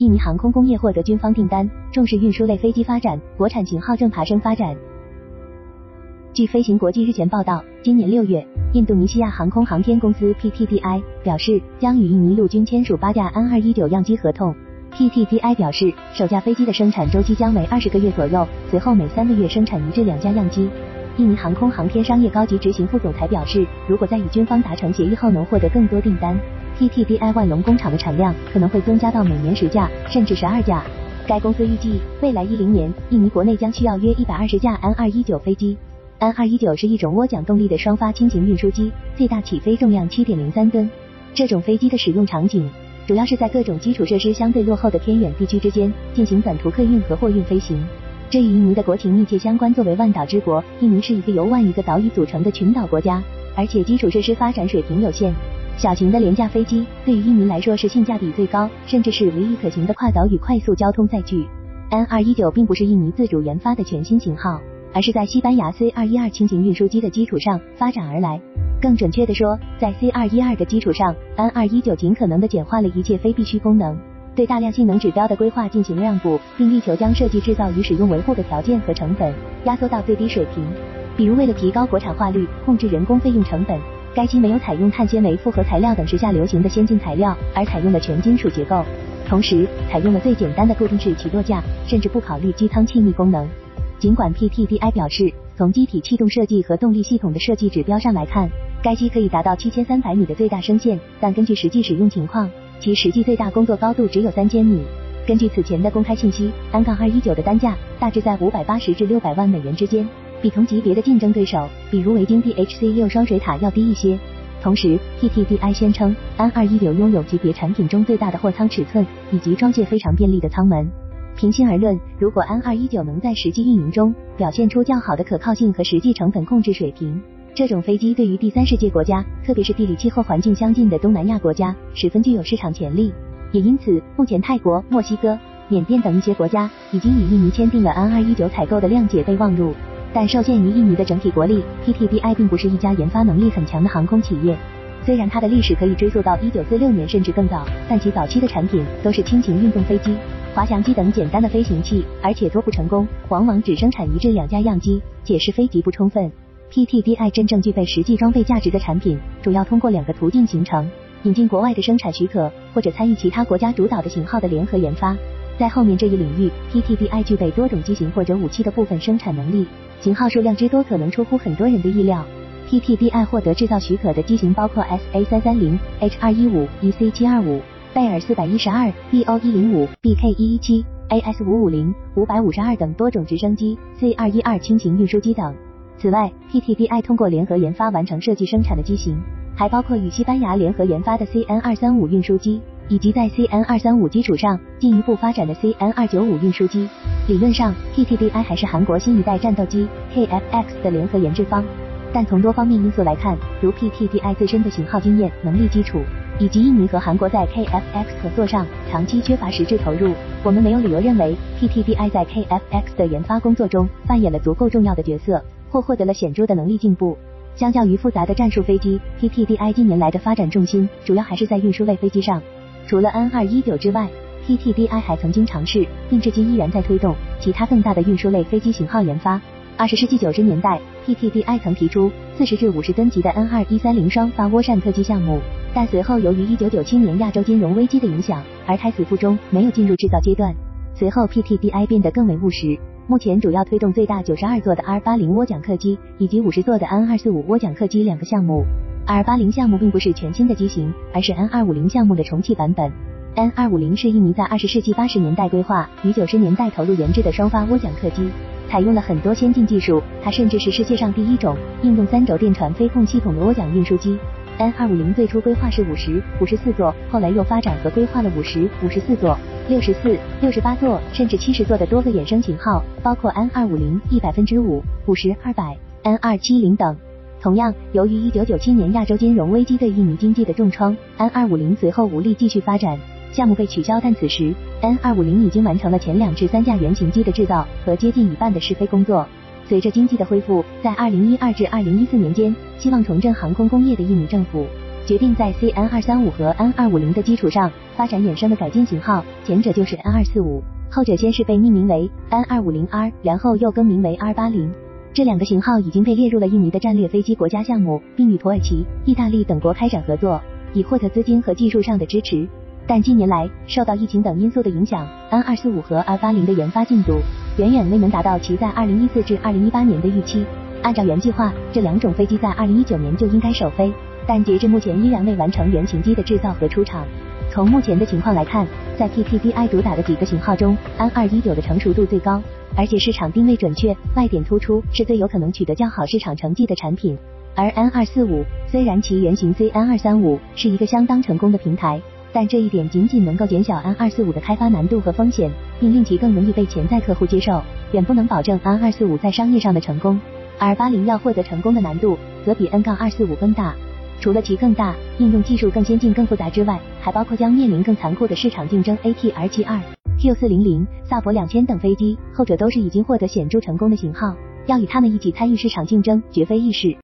印尼航空工业获得军方订单，重视运输类飞机发展，国产型号正爬升发展。据飞行国际日前报道，今年六月，印度尼西亚航空航天公司 PTDI 表示将与印尼陆军签署八架安二一九样机合同。PTDI 表示，首架飞机的生产周期将为二十个月左右，随后每三个月生产一至两架样机。印尼航空航天商业高级执行副总裁表示，如果在与军方达成协议后能获得更多订单，PTDI 万隆工厂的产量可能会增加到每年十架甚至十二架。该公司预计，未来一零年，印尼国内将需要约一百二十架 N 二一九飞机。N 二一九是一种涡桨动力的双发轻型运输机，最大起飞重量七点零三吨。这种飞机的使用场景主要是在各种基础设施相对落后的偏远地区之间进行短途客运和货运飞行，这与印尼的国情密切相关。作为万岛之国，印尼是一个由万余个岛屿组成的群岛国家，而且基础设施发展水平有限。小型的廉价飞机对于印尼来说是性价比最高，甚至是唯一可行的跨岛与快速交通载具。N 二一九并不是印尼自主研发的全新型号。而是在西班牙 C 二一二轻型运输机的基础上发展而来。更准确的说，在 C 二一二的基础上，N 二一九尽可能的简化了一切非必须功能，对大量性能指标的规划进行让步，并力求将设计、制造与使用维护的条件和成本压缩到最低水平。比如，为了提高国产化率，控制人工费用成本，该机没有采用碳纤维复合材料等时下流行的先进材料，而采用了全金属结构，同时采用了最简单的固定式起落架，甚至不考虑机舱气密功能。尽管 PTDI 表示，从机体气动设计和动力系统的设计指标上来看，该机可以达到七千三百米的最大升限，但根据实际使用情况，其实际最大工作高度只有三千米。根据此前的公开信息，安杠二一九的单价大致在五百八十至六百万美元之间，比同级别的竞争对手，比如维京 DHC 六双水塔要低一些。同时，PTDI 宣称，安二一九拥有级别产品中最大的货舱尺寸，以及装卸非常便利的舱门。平心而论，如果安二一九能在实际运营中表现出较好的可靠性和实际成本控制水平，这种飞机对于第三世界国家，特别是地理气候环境相近的东南亚国家，十分具有市场潜力。也因此，目前泰国、墨西哥、缅甸等一些国家已经与印尼签订了 N 二一九采购的谅解备忘录。但受限于印尼的整体国力，PTBI 并不是一家研发能力很强的航空企业。虽然它的历史可以追溯到一九四六年甚至更早，但其早期的产品都是轻型运动飞机。滑翔机等简单的飞行器，而且多不成功，往往只生产一至两架样机，解释非极不充分。PTDI 真正具备实际装备价值的产品，主要通过两个途径形成：引进国外的生产许可，或者参与其他国家主导的型号的联合研发。在后面这一领域，PTDI 具备多种机型或者武器的部分生产能力，型号数量之多可能出乎很多人的意料。PTDI 获得制造许可的机型包括 SA 三三零、H 二一五、EC 七二五。贝尔四百一十二、BO 一零五、BK 一一七、AS 五五零、五百五十二等多种直升机、C 二一二轻型运输机等。此外，PTDI 通过联合研发完成设计生产的机型，还包括与西班牙联合研发的 CN 二三五运输机，以及在 CN 二三五基础上进一步发展的 CN 二九五运输机。理论上，PTDI 还是韩国新一代战斗机 KFX 的联合研制方。但从多方面因素来看，如 PTDI 自身的型号经验、能力基础。以及印尼和韩国在 KFX 合作上长期缺乏实质投入，我们没有理由认为 PTDI 在 KFX 的研发工作中扮演了足够重要的角色，或获得了显著的能力进步。相较于复杂的战术飞机，PTDI 近年来的发展重心主要还是在运输类飞机上。除了 N 二一九之外，PTDI 还曾经尝试，并至今依然在推动其他更大的运输类飞机型号研发。二十世纪九十年代，PTDI 曾提出四十至五十吨级的 N 二一三零双发涡扇客机项目。但随后由于一九九七年亚洲金融危机的影响，而胎死腹中，没有进入制造阶段。随后 PTDI 变得更为务实，目前主要推动最大九十二座的 R 八零涡桨客机以及五十座的 N 二四五涡桨客机两个项目。R 八零项目并不是全新的机型，而是 N 二五零项目的重启版本。N 二五零是印尼在二十世纪八十年代规划与九十年代投入研制的双发涡桨客机，采用了很多先进技术，它甚至是世界上第一种应用三轴电传飞控系统的涡桨运输机。N 二五零最初规划是五十、五十四座，后来又发展和规划了五十、五十四座、六十四、六十八座，甚至七十座的多个衍生型号，包括 N 二五零一百分之五、五十、二百、N 二七零等。同样，由于一九九七年亚洲金融危机对印尼经济的重创，N 二五零随后无力继续发展，项目被取消。但此时，N 二五零已经完成了前两至三架原型机的制造和接近一半的试飞工作。随着经济的恢复，在二零一二至二零一四年间，希望重振航空工业的印尼政府决定在 CN 二三五和 N 二五零的基础上发展衍生的改进型号，前者就是 N 二四五，后者先是被命名为 N 二五零 R，然后又更名为 R 八零。这两个型号已经被列入了印尼的战略飞机国家项目，并与土耳其、意大利等国开展合作，以获得资金和技术上的支持。但近年来，受到疫情等因素的影响，N 二四五和 R 八零的研发进度远远未能达到其在二零一四至二零一八年的预期。按照原计划，这两种飞机在二零一九年就应该首飞，但截至目前依然未完成原型机的制造和出厂。从目前的情况来看，在 PPDI 主打的几个型号中，N 二一九的成熟度最高，而且市场定位准确，卖点突出，是最有可能取得较好市场成绩的产品。而 N 二四五虽然其原型 CN 二三五是一个相当成功的平台。但这一点仅仅能够减小 N 二四五的开发难度和风险，并令其更容易被潜在客户接受，远不能保证 N 二四五在商业上的成功。而八零要获得成功的难度，则比 N 杠二四五更大。除了其更大、应用技术更先进、更复杂之外，还包括将面临更残酷的市场竞争。ATR 七二、Q 四零零、萨博两千等飞机，后者都是已经获得显著成功的型号，要与他们一起参与市场竞争，绝非易事。